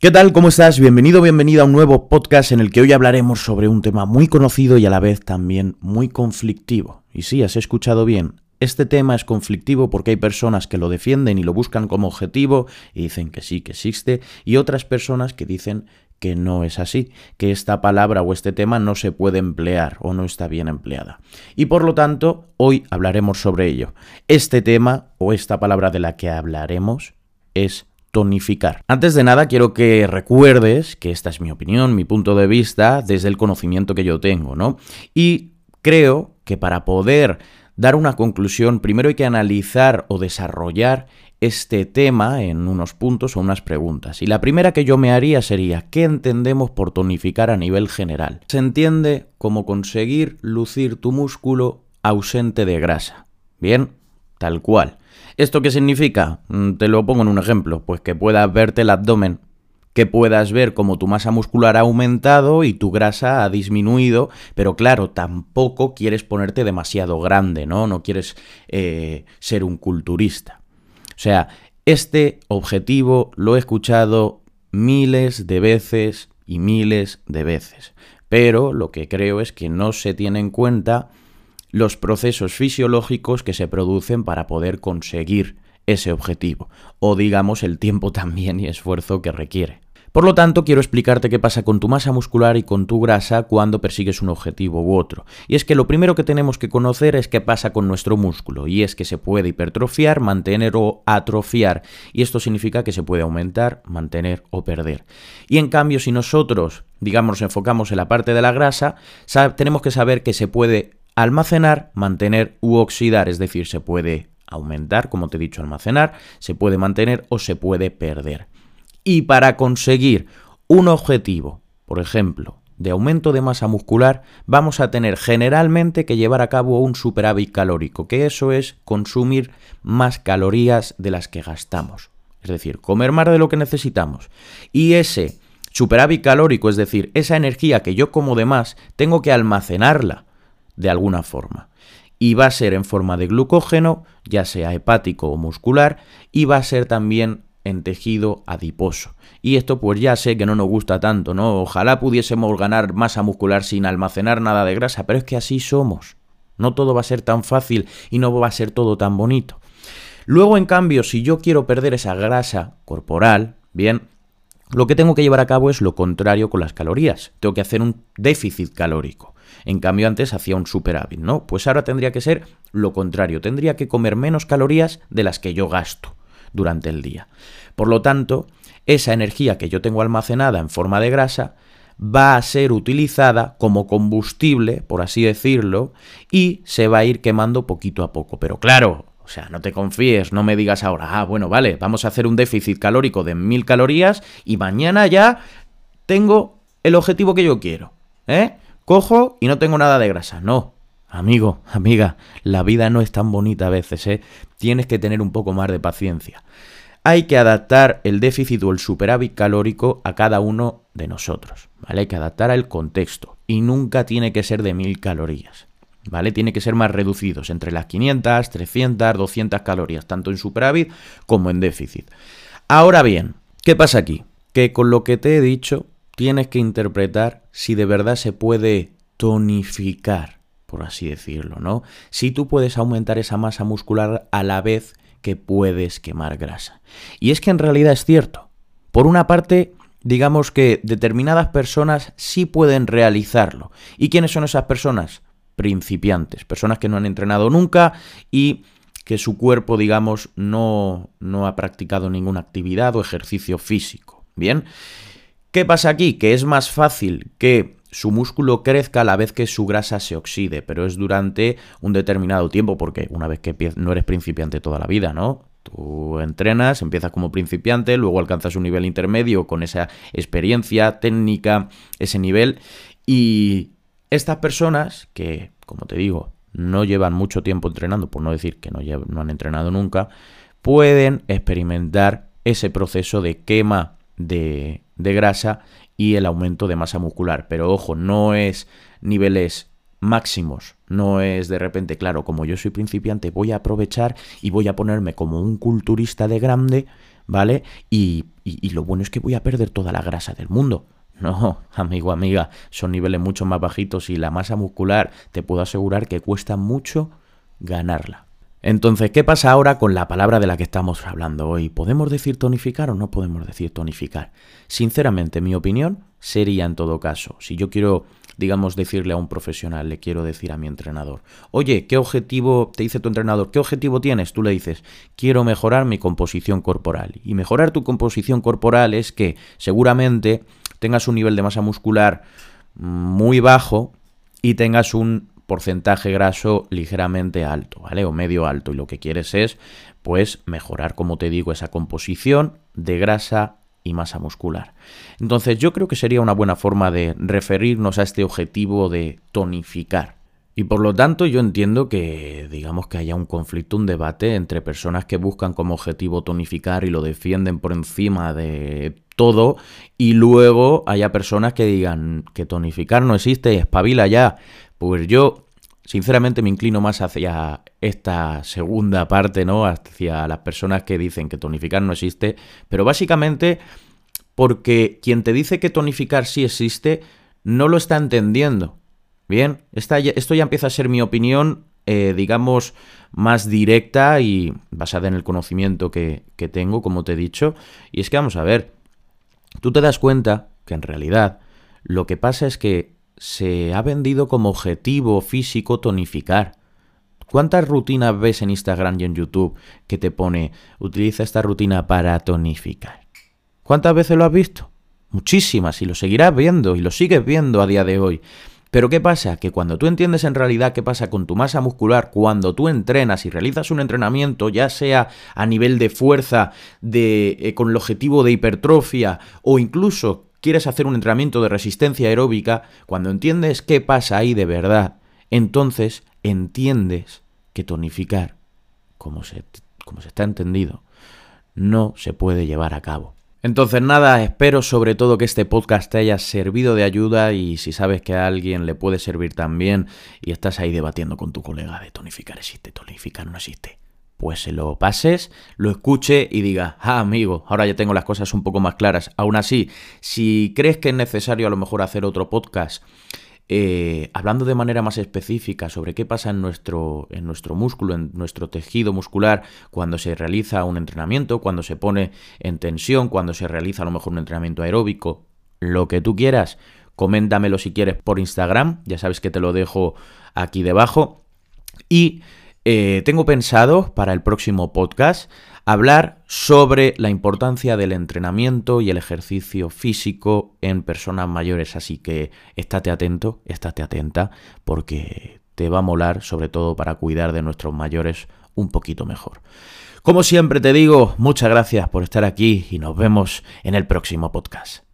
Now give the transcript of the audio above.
¿Qué tal? ¿Cómo estás? Bienvenido, bienvenida a un nuevo podcast en el que hoy hablaremos sobre un tema muy conocido y a la vez también muy conflictivo. Y sí, has escuchado bien. Este tema es conflictivo porque hay personas que lo defienden y lo buscan como objetivo y dicen que sí, que existe, y otras personas que dicen que no es así, que esta palabra o este tema no se puede emplear o no está bien empleada. Y por lo tanto, hoy hablaremos sobre ello. Este tema o esta palabra de la que hablaremos es tonificar. Antes de nada, quiero que recuerdes que esta es mi opinión, mi punto de vista, desde el conocimiento que yo tengo, ¿no? Y creo que para poder dar una conclusión, primero hay que analizar o desarrollar este tema en unos puntos o unas preguntas. Y la primera que yo me haría sería, ¿qué entendemos por tonificar a nivel general? Se entiende como conseguir lucir tu músculo ausente de grasa. Bien, tal cual. ¿Esto qué significa? Mm, te lo pongo en un ejemplo, pues que puedas verte el abdomen, que puedas ver cómo tu masa muscular ha aumentado y tu grasa ha disminuido, pero claro, tampoco quieres ponerte demasiado grande, ¿no? No quieres eh, ser un culturista. O sea, este objetivo lo he escuchado miles de veces y miles de veces, pero lo que creo es que no se tiene en cuenta los procesos fisiológicos que se producen para poder conseguir ese objetivo, o digamos el tiempo también y esfuerzo que requiere. Por lo tanto, quiero explicarte qué pasa con tu masa muscular y con tu grasa cuando persigues un objetivo u otro. Y es que lo primero que tenemos que conocer es qué pasa con nuestro músculo, y es que se puede hipertrofiar, mantener o atrofiar, y esto significa que se puede aumentar, mantener o perder. Y en cambio, si nosotros, digamos, nos enfocamos en la parte de la grasa, tenemos que saber que se puede almacenar, mantener u oxidar, es decir, se puede aumentar, como te he dicho, almacenar, se puede mantener o se puede perder. Y para conseguir un objetivo, por ejemplo, de aumento de masa muscular, vamos a tener generalmente que llevar a cabo un superávit calórico, que eso es consumir más calorías de las que gastamos. Es decir, comer más de lo que necesitamos. Y ese superávit calórico, es decir, esa energía que yo como de más, tengo que almacenarla de alguna forma. Y va a ser en forma de glucógeno, ya sea hepático o muscular, y va a ser también en tejido adiposo. Y esto pues ya sé que no nos gusta tanto, ¿no? Ojalá pudiésemos ganar masa muscular sin almacenar nada de grasa, pero es que así somos. No todo va a ser tan fácil y no va a ser todo tan bonito. Luego, en cambio, si yo quiero perder esa grasa corporal, bien, lo que tengo que llevar a cabo es lo contrario con las calorías. Tengo que hacer un déficit calórico. En cambio, antes hacía un superávit, ¿no? Pues ahora tendría que ser lo contrario. Tendría que comer menos calorías de las que yo gasto durante el día. Por lo tanto, esa energía que yo tengo almacenada en forma de grasa va a ser utilizada como combustible, por así decirlo, y se va a ir quemando poquito a poco. Pero claro, o sea, no te confíes, no me digas ahora, ah, bueno, vale, vamos a hacer un déficit calórico de mil calorías y mañana ya tengo el objetivo que yo quiero. ¿Eh? Cojo y no tengo nada de grasa. No, amigo, amiga, la vida no es tan bonita a veces, ¿eh? Tienes que tener un poco más de paciencia. Hay que adaptar el déficit o el superávit calórico a cada uno de nosotros, ¿vale? Hay que adaptar al contexto y nunca tiene que ser de mil calorías, ¿vale? Tiene que ser más reducidos, entre las 500, 300, 200 calorías, tanto en superávit como en déficit. Ahora bien, ¿qué pasa aquí? Que con lo que te he dicho, tienes que interpretar si de verdad se puede tonificar, por así decirlo, ¿no? Si tú puedes aumentar esa masa muscular a la vez que puedes quemar grasa. Y es que en realidad es cierto. Por una parte, digamos que determinadas personas sí pueden realizarlo. ¿Y quiénes son esas personas? Principiantes, personas que no han entrenado nunca y que su cuerpo, digamos, no, no ha practicado ninguna actividad o ejercicio físico. Bien, ¿Qué pasa aquí? Que es más fácil que su músculo crezca a la vez que su grasa se oxide, pero es durante un determinado tiempo, porque una vez que no eres principiante toda la vida, ¿no? Tú entrenas, empiezas como principiante, luego alcanzas un nivel intermedio con esa experiencia técnica, ese nivel, y estas personas que, como te digo, no llevan mucho tiempo entrenando, por no decir que no, no han entrenado nunca, pueden experimentar ese proceso de quema de, grasa y el aumento de masa muscular. Pero ojo, no es niveles máximos. No es de repente, claro, como yo soy principiante, voy a aprovechar y voy a ponerme como un culturista de grande, ¿vale? Y, y, lo bueno es que voy a perder toda la grasa del mundo. No, amigo, amiga, son niveles mucho más bajitos y la masa muscular te puedo asegurar que cuesta mucho ganarla. Entonces, ¿qué pasa ahora con la palabra de la que estamos hablando hoy? ¿Podemos decir tonificar o no podemos decir tonificar? Sinceramente, mi opinión sería en todo caso, si yo quiero, digamos, decirle a un profesional, le quiero decir a mi entrenador, oye, ¿qué objetivo, te dice tu entrenador, qué objetivo tienes? Tú le dices, quiero mejorar mi composición corporal. Y mejorar tu composición corporal es que seguramente tengas un nivel de masa muscular muy bajo y tengas un porcentaje graso ligeramente alto, ¿vale? O medio alto. Y lo que quieres es, pues, mejorar, como te digo, esa composición de grasa y masa muscular. Entonces yo creo que sería una buena forma de referirnos a este objetivo de tonificar. Y por lo tanto yo entiendo que digamos que haya un conflicto, un debate entre personas que buscan como objetivo tonificar y lo defienden por encima de todo y luego haya personas que digan que tonificar no existe, espabila ya. Pues yo, sinceramente, me inclino más hacia esta segunda parte, ¿no? Hacia las personas que dicen que tonificar no existe, pero básicamente porque quien te dice que tonificar sí existe, no lo está entendiendo. Bien, esto ya empieza a ser mi opinión, eh, digamos, más directa y basada en el conocimiento que, que tengo, como te he dicho. Y es que vamos a ver, tú te das cuenta que en realidad lo que pasa es que se ha vendido como objetivo físico tonificar. ¿Cuántas rutinas ves en Instagram y en YouTube que te pone utiliza esta rutina para tonificar? ¿Cuántas veces lo has visto? Muchísimas y lo seguirás viendo y lo sigues viendo a día de hoy. Pero ¿qué pasa? Que cuando tú entiendes en realidad qué pasa con tu masa muscular, cuando tú entrenas y realizas un entrenamiento, ya sea a nivel de fuerza, de, eh, con el objetivo de hipertrofia o incluso quieres hacer un entrenamiento de resistencia aeróbica, cuando entiendes qué pasa ahí de verdad, entonces entiendes que tonificar, como se, como se está entendido, no se puede llevar a cabo. Entonces nada, espero sobre todo que este podcast te haya servido de ayuda y si sabes que a alguien le puede servir también y estás ahí debatiendo con tu colega de tonificar existe, tonificar no existe, pues se lo pases, lo escuche y diga, ah, amigo, ahora ya tengo las cosas un poco más claras. Aún así, si crees que es necesario a lo mejor hacer otro podcast, eh, hablando de manera más específica sobre qué pasa en nuestro, en nuestro músculo, en nuestro tejido muscular, cuando se realiza un entrenamiento, cuando se pone en tensión, cuando se realiza a lo mejor un entrenamiento aeróbico, lo que tú quieras, coméntamelo si quieres por Instagram, ya sabes que te lo dejo aquí debajo. Y eh, tengo pensado para el próximo podcast hablar sobre la importancia del entrenamiento y el ejercicio físico en personas mayores, así que estate atento, estate atenta, porque te va a molar, sobre todo para cuidar de nuestros mayores un poquito mejor. Como siempre te digo, muchas gracias por estar aquí y nos vemos en el próximo podcast.